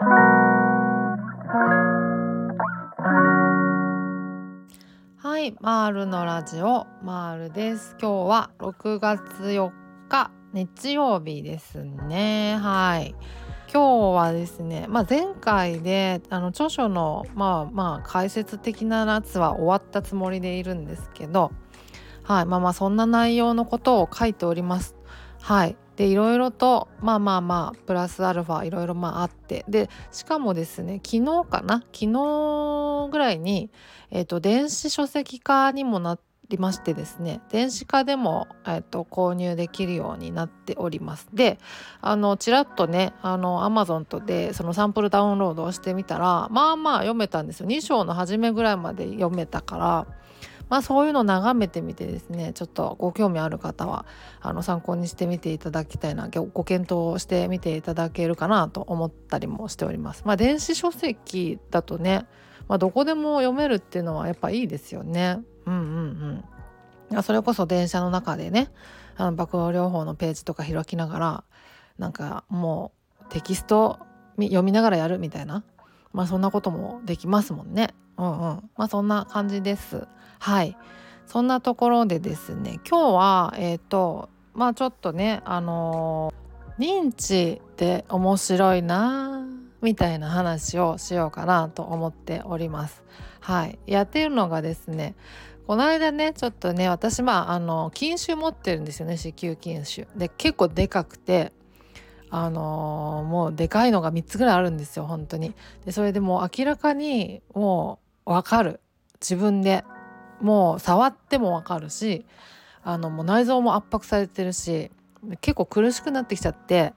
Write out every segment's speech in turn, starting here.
はい、マールのラジオマールです。今日は6月4日日曜日ですね。はい。今日はですね、まあ、前回であの著書のまあまあ解説的なやつは終わったつもりでいるんですけど、はい、まあまあそんな内容のことを書いております。はい。でいろいろとまあまあまあプラスアルファいろいろまああって。でしかもですね昨日かな？昨日ぐらいに、えーと、電子書籍化にもなりましてですね。電子化でも、えーと、購入できるようになっております。であのちらっとねあの Amazon とでそのサンプルダウンロードをしてみたらまあまあ読めたんですよ。2章の初めぐらいまで読めたから。まあ、そういうのを眺めてみてですねちょっとご興味ある方はあの参考にしてみていただきたいなご検討してみていただけるかなと思ったりもしております。まあ、電子書籍だとね、まあ、どこでも読めるっていうのはやっぱいいですよね。うんうんうん、それこそ電車の中でねあの爆破療法のページとか開きながらなんかもうテキスト読みながらやるみたいなまあそんなこともできますもんね。うんうんまあそんな感じです。はい。そんなところでですね今日はえっ、ー、とまあちょっとねあのー、認知って面白いなみたいな話をしようかなと思っております。はい、やっているのがですねこの間ねちょっとね私まああの禁酒持ってるんですよね子宮筋腫で結構でかくてあのー、もうでかいのが3つぐらいあるんですよ本当に。でそれでもう明らかにもう分かる。自分でもう触ってもわかるしあのもう内臓も圧迫されてるし結構苦しくなってきちゃって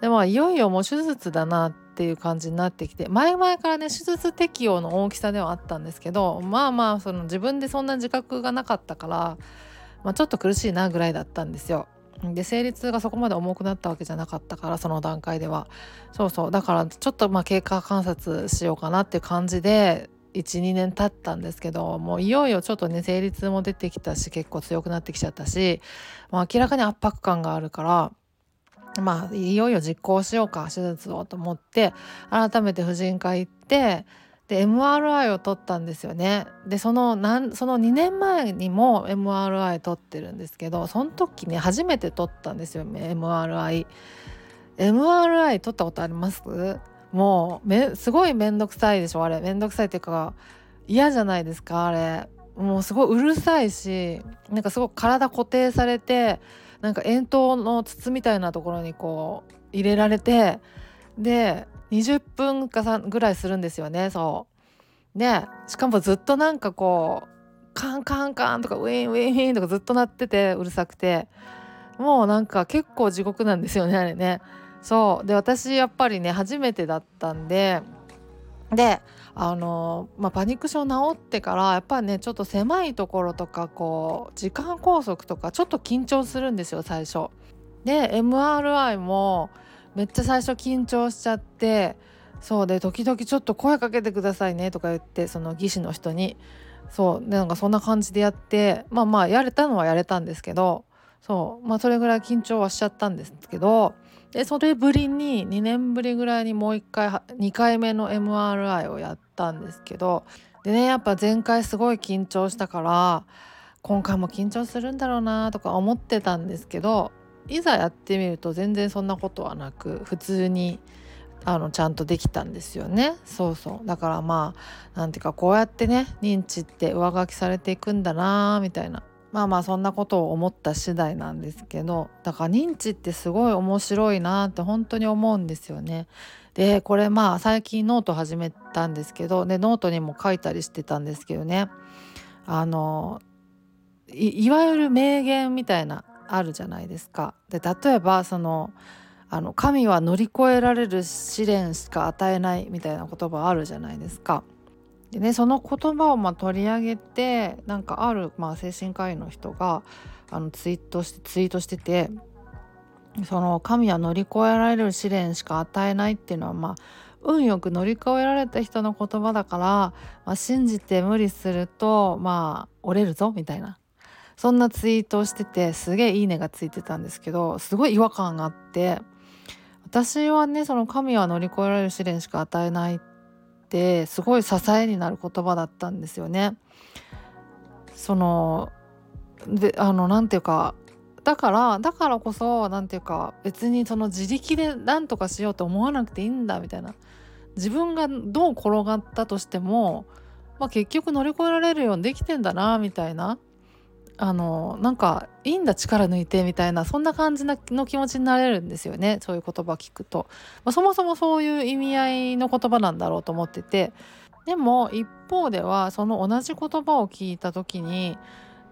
でもいよいよもう手術だなっていう感じになってきて前々からね手術適用の大きさではあったんですけどまあまあその自分でそんな自覚がなかったから、まあ、ちょっと苦しいなぐらいだったんですよ。で生理痛がそこまで重くなったわけじゃなかったからその段階ではそうそうだからちょっとまあ経過観察しようかなっていう感じで12年経ったんですけどもういよいよちょっとね生理痛も出てきたし結構強くなってきちゃったし、まあ、明らかに圧迫感があるからまあいよいよ実行しようか手術をと思って改めて婦人科行ってで MRI を取ったんですよねでそのなんその2年前にも MRI 取ってるんですけどその時ね初めて取ったんですよ MRI。MRI 取ったことあります？もうめすごい面倒くさいでしょあれ。面倒くさいっていうか嫌じゃないですかあれ。もうすごいうるさいしなんかすごく体固定されてなんか円筒の筒みたいなところにこう入れられてで20分かぐらいするんですよねそう。でしかもずっとなんかこうカンカンカンとかウィンウィンウィンとかずっと鳴っててうるさくて。もうなんか結構地獄なんですよねあれね。そうで私やっぱりね初めてだったんでであのまあ、パニック症治ってからやっぱりねちょっと狭いところとかこう時間拘束とかちょっと緊張するんですよ最初。で MRI もめっちゃ最初緊張しちゃってそうで時々ちょっと声かけてくださいねとか言ってその技師の人にそうでなんかそんな感じでやってまあまあやれたのはやれたんですけどそうまあそれぐらい緊張はしちゃったんですけどでそれぶりに2年ぶりぐらいにもう1回2回目の MRI をやったんですけどでねやっぱ前回すごい緊張したから今回も緊張するんだろうなとか思ってたんですけどいざやってみると全然そんなことはなく普通にあのちゃんとできたんですよね。そうそう。だからまあなんていうかこうやってね認知って上書きされていくんだなみたいな。まあまあそんなことを思った次第なんですけどだから認知ってすごい面白いなって本当に思うんですよね。でこれまあ最近ノート始めたんですけどでノートにも書いたりしてたんですけどねあのいわゆる名言みたいなあるじゃないですか。で例えばそのあの神は乗り越えられる試練しか与えないみたいな言葉あるじゃないですか。でねその言葉をま取り上げてなんかある、まあ、精神科医の人があのツイートしてツイートしててその神は乗り越えられる試練しか与えないっていうのはまあ運よく乗り越えられた人の言葉だから、まあ、信じて無理するとまあ折れるぞみたいな。そんなツイートをしててすげえいいねがついてたんですけどすごい違和感があって私はねその神は乗り越えられる試練しか与えないってすごい支えになる言葉だったんですよね。そのであのなていうかだからだからこそ何ていうか別にその自力で何とかしようと思わなくていいんだみたいな自分がどう転がったとしても、まあ、結局乗り越えられるようにできてんだなみたいなあのなんかいいんだ力抜いてみたいなそんな感じの気持ちになれるんですよねそういう言葉聞くと、まあ、そもそもそういう意味合いの言葉なんだろうと思ってて。でも一方ではその同じ言葉を聞いた時に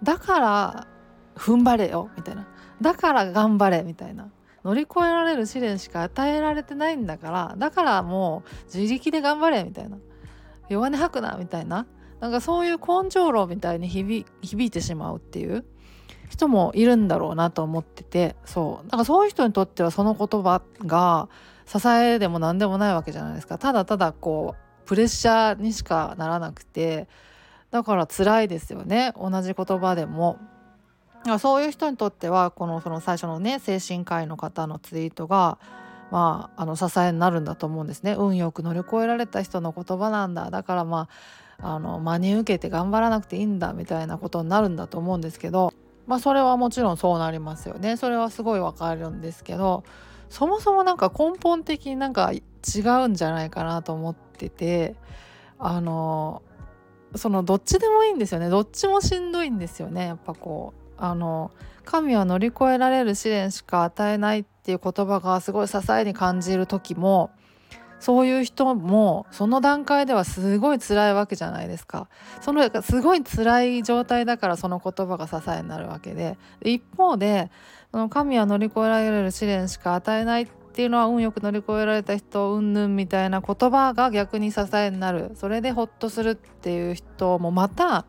だから踏ん張れよみたいな。だから頑張れみたいな。乗り越えられる試練しか与えられてないんだからだからもう自力で頑張れみたいな。弱音吐くなみたいな。なんかそういう根性論みたいに響いてしまうっていう人もいるんだろうなと思っててそう。なんかそういう人にとってはその言葉が支えでも何でもないわけじゃないですか。ただただこうプレッシャーにしかならなくてだから辛いですよね。同じ言葉でも。そういう人にとってはこのその最初のね精神科医の方のツイートがまあ、あの支えになるんだと思うんですね。運よく乗り越えられた人の言葉なんだ。だからまああの真に受けて頑張らなくていいんだみたいなことになるんだと思うんですけどまあそれはもちろんそうなりますよね。それはすごいわかるんですけどそもそもなんか根本的になんか違うんじゃないかなと思っててあのそのどっちでもいいんですよね。どっちもしんどいんですよね。やっぱこうあの神は乗り越えられる試練しか与えないっていう言葉がすごい支えに感じる時もそういう人もその段階ではすごい辛いわけじゃないですか。そのすごい辛い状態だからその言葉が支えになるわけで。一方で神は乗り越えられる試練しか与えないっていうのは運よく乗り越えられた人うんぬんみたいな言葉が逆に支えになる。それでホッとするっていう人もまた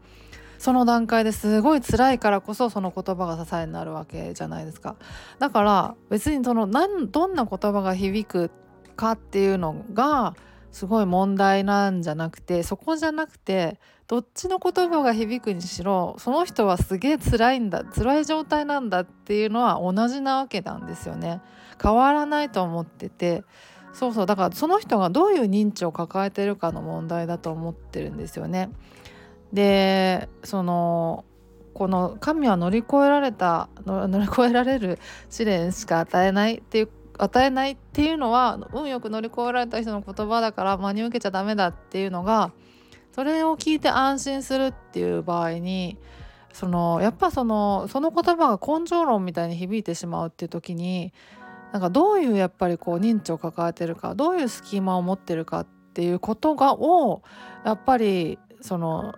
その段階ですごい辛いからこそその言葉が支えになるわけじゃないですか。だから別にその何どんな言葉が響くかっていうのがすごい問題なんじゃなくてそこじゃなくてどっちの言葉が響くにしろその人はすげえ辛いんだ辛い状態なんだっていうのは同じなわけなんですよね。変わらないと思ってて。そうそう。だからその人がどういう認知を抱えてるかの問題だと思ってるんですよね。でそのこの神は乗り越えられた乗り越えられる試練しか与えないっていう与えないっていうのは運よく乗り越えられた人の言葉だから真に受けちゃダメだっていうのがそれを聞いて安心するっていう場合にそのやっぱそのその言葉が根性論みたいに響いてしまうっていう時になんかどういうやっぱりこう認知を抱えてるかどういうスキーマを持ってるかっていうことがをやっぱりその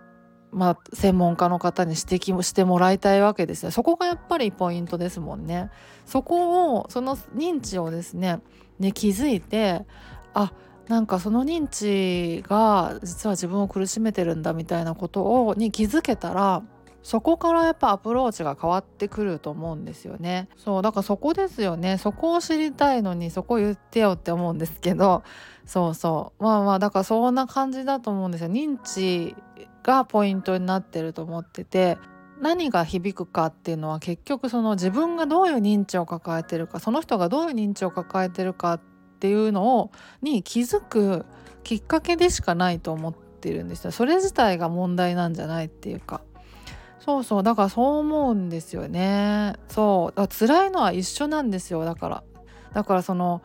まあ、専門家の方に指摘もしてもらいたいわけですねそこがやっぱりポイントですもんね。そこをその認知をですねね気づいてあなんかその認知が実は自分を苦しめてるんだみたいなことをに気づけたらそこからやっぱアプローチが変わってくると思うんですよね。そうだからそこですよね。そこを知りたいのにそこ言ってよって思うんですけど。そうそう。まあまあだからそんな感じだと思うんですよ。認知がポイントになってると思ってて何が響くかっていうのは結局その自分がどういう認知を抱えてるかその人がどういう認知を抱えてるかっていうのをに気づくきっかけでしかないと思ってるんですよ。それ自体が問題なんじゃないっていうか。そうそうだからそう思うんですよね。そうだ辛いのは一緒なんですよだから。だからその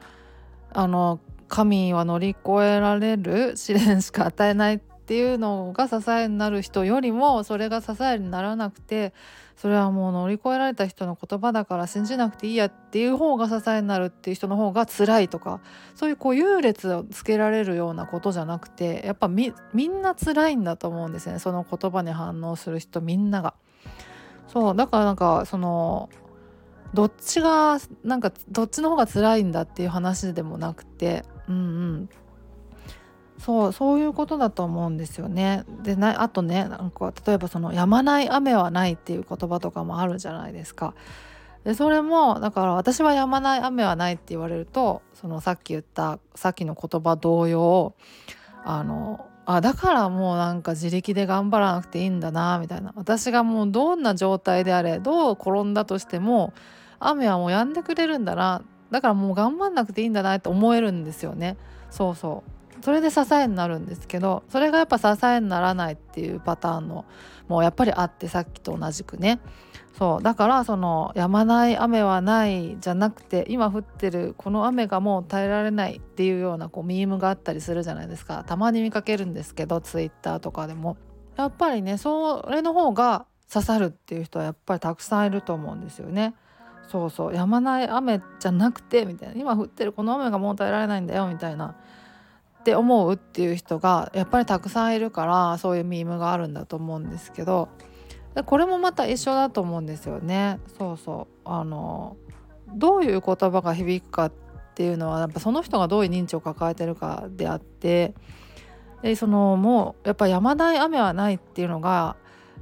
あの神は乗り越えられる試練しか与えないってっていうのが支えになる人よりもそれが支えにならなくてそれはもう乗り越えられた人の言葉だから信じなくていいやっていう方が支えになるっていう人の方が辛いとかそういうこう優劣をつけられるようなことじゃなくてやっぱみんな辛いんだと思うんですねその言葉に反応する人みんなが。そうだからなんかそのどっちがなんかどっちの方が辛いんだっていう話でもなくてうんうんそうそういうことだと思うんですよね。でなあとねなんか例えばその「やまない雨はない」っていう言葉とかもあるじゃないですか。でそれもだから私はやまない雨はないって言われるとそのさっき言ったさっきの言葉同様あのあだからもうなんか自力で頑張らなくていいんだなみたいな私がもうどんな状態であれどう転んだとしても雨はもう止んでくれるんだなだからもう頑張んなくていいんだなって思えるんですよねそうそうそれで支えになるんですけどそれがやっぱ支えにならないっていうパターンのもうやっぱりあってさっきと同じくね。そう。だからその止まない雨はないじゃなくて今降ってるこの雨がもう耐えられないっていうようなこうミームがあったりするじゃないですか。たまに見かけるんですけどツイッターとかでも。やっぱりねそれの方が刺さるっていう人はやっぱりたくさんいると思うんですよね。そうそう。止まない雨じゃなくてみたいな。今降ってるこの雨がもう耐えられないんだよみたいな。って思うっていう人がやっぱりたくさんいるからそういうミームがあるんだと思うんですけどこれもまた一緒だと思うんですよね。そうそうあのどういう言葉が響くかっていうのはやっぱその人がどういう認知を抱えてるかであってでそのもうやっぱ山大雨はないっていうのが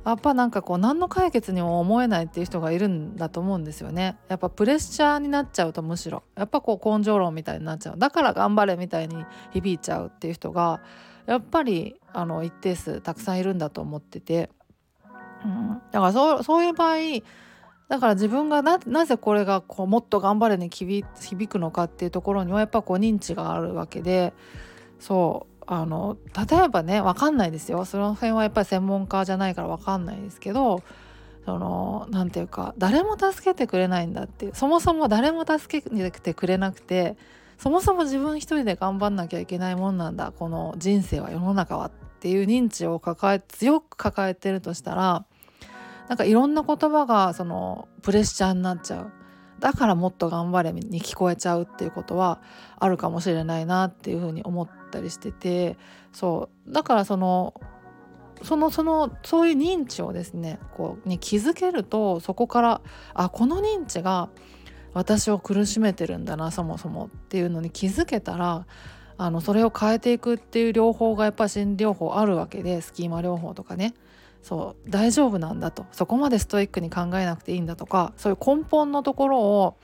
やっぱなんかこう何の解決にも思えないっていう人がいるんだと思うんですよね。やっぱプレッシャーになっちゃうとむしろ。やっぱこう根性論みたいになっちゃう。だから頑張れみたいに響いちゃうっていう人がやっぱりあの一定数たくさんいるんだと思ってて、うん、だからそうそういう場合だから自分がなぜこれがこうもっと頑張れに響くのかっていうところにはやっぱこう認知があるわけで。そう。あの例えばね分かんないですよ。その辺はやっぱり専門家じゃないから分かんないですけどその何て言うか誰も助けてくれないんだってそもそも誰も助けてくれなくてそもそも自分一人で頑張んなきゃいけないもんなんだこの人生は世の中はっていう認知を抱え強く抱えてるとしたらなんかいろんな言葉がそのプレッシャーになっちゃう。だからもっと頑張れに聞こえちゃうっていうことはあるかもしれないなっていうふうに思ったりしててそう。だからそのそのそのそういう認知をですねこうに気づけるとそこからあこの認知が私を苦しめてるんだなそもそもっていうのに気づけたらあのそれを変えていくっていう療法がやっぱ心理療法あるわけでスキーマ療法とかね。そう。大丈夫なんだと。そこまでストイックに考えなくていいんだとかそういう根本のところを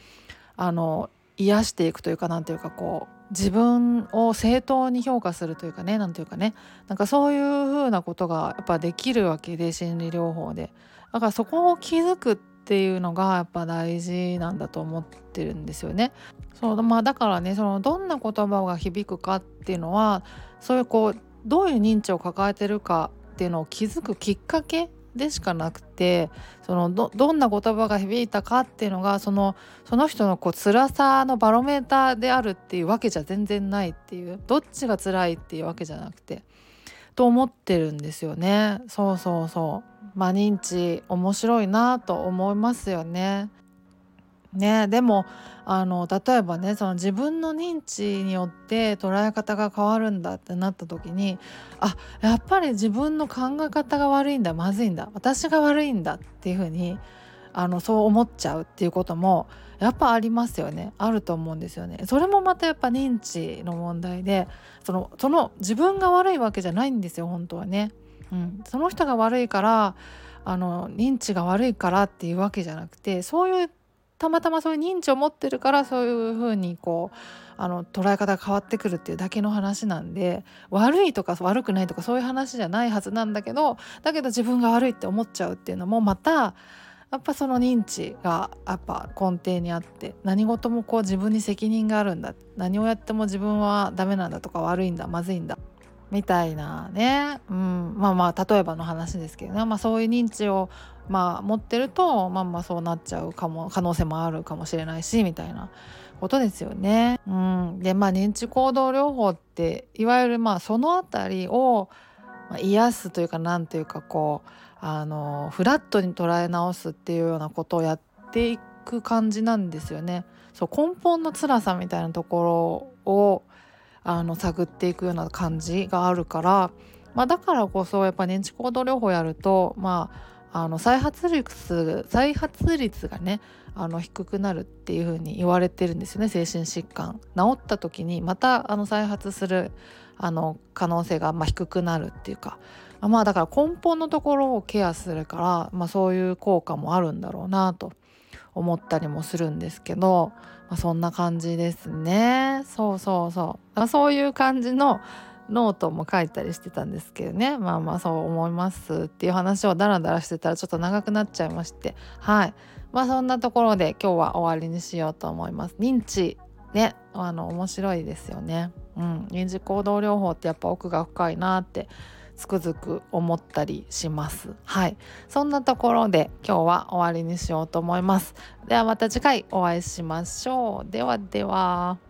あの癒していくというかなんていうかこう自分を正当に評価するというかねなんていうかねなんかそういうふうなことがやっぱできるわけで心理療法でだからそこを気づくっていうのがやっぱ大事なんだと思ってるんですよね。そうまあ、だからねそのどんな言葉が響くかっていうのはそういうこうどういう認知を抱えてるかっていうのを気づくきっかけでしかなくてそのどどんな言葉が響いたかっていうのがそのその人のこう辛さのバロメーターであるっていうわけじゃ全然ないっていうどっちが辛いっていうわけじゃなくてと思ってるんですよね。そうそうそう。まあ認知面白いなと思いますよね。ねでもあの例えばねその自分の認知によって捉え方が変わるんだってなった時にあやっぱり自分の考え方が悪いんだまずいんだ私が悪いんだっていうふうにあのそう思っちゃうっていうこともやっぱありますよね。あると思うんですよね。それもまたやっぱ認知の問題でそのその自分が悪いわけじゃないんですよ本当はね、うん、その人が悪いからあの認知が悪いからっていうわけじゃなくてそういうたまたまそういう認知を持ってるからそういうふうにこうあの捉え方が変わってくるっていうだけの話なんで悪いとか悪くないとかそういう話じゃないはずなんだけどだけど自分が悪いって思っちゃうっていうのもまたやっぱその認知がやっぱ根底にあって何事もこう自分に責任があるんだ何をやっても自分はダメなんだとか悪いんだまずいんだみたいなね、うん、まあまあ例えばの話ですけどね、まあ、そういう認知をまあ持ってるとまあまあそうなっちゃうかも可能性もあるかもしれないしみたいなことですよね。うん、でまあ認知行動療法っていわゆるまあその辺りを癒すというかなんというかこうあのフラットに捉え直すっていうようなことをやっていく感じなんですよね。そう根本の辛さみたいなところをあの探っていくような感じがあるから、まあ、だからこそやっぱ認知行動療法やるとまああの再発率再発率がねあの低くなるっていう風に言われてるんですよね精神疾患。治った時にまたあの再発するあの可能性がま低くなるっていうか。まあだから根本のところをケアするから、まあ、そういう効果もあるんだろうなと思ったりもするんですけど、まあ、そんな感じですね。そうそうそう。そういう感じのノートも書いたりしてたんですけどね。まあまあそう思いますっていう話をダラダラしてたらちょっと長くなっちゃいまして。はい。まあそんなところで今日は終わりにしようと思います。認知ね。あの面白いですよね。うん。認知行動療法ってやっぱ奥が深いなってつくづく思ったりします。はい。そんなところで今日は終わりにしようと思います。ではまた次回お会いしましょう。ではでは。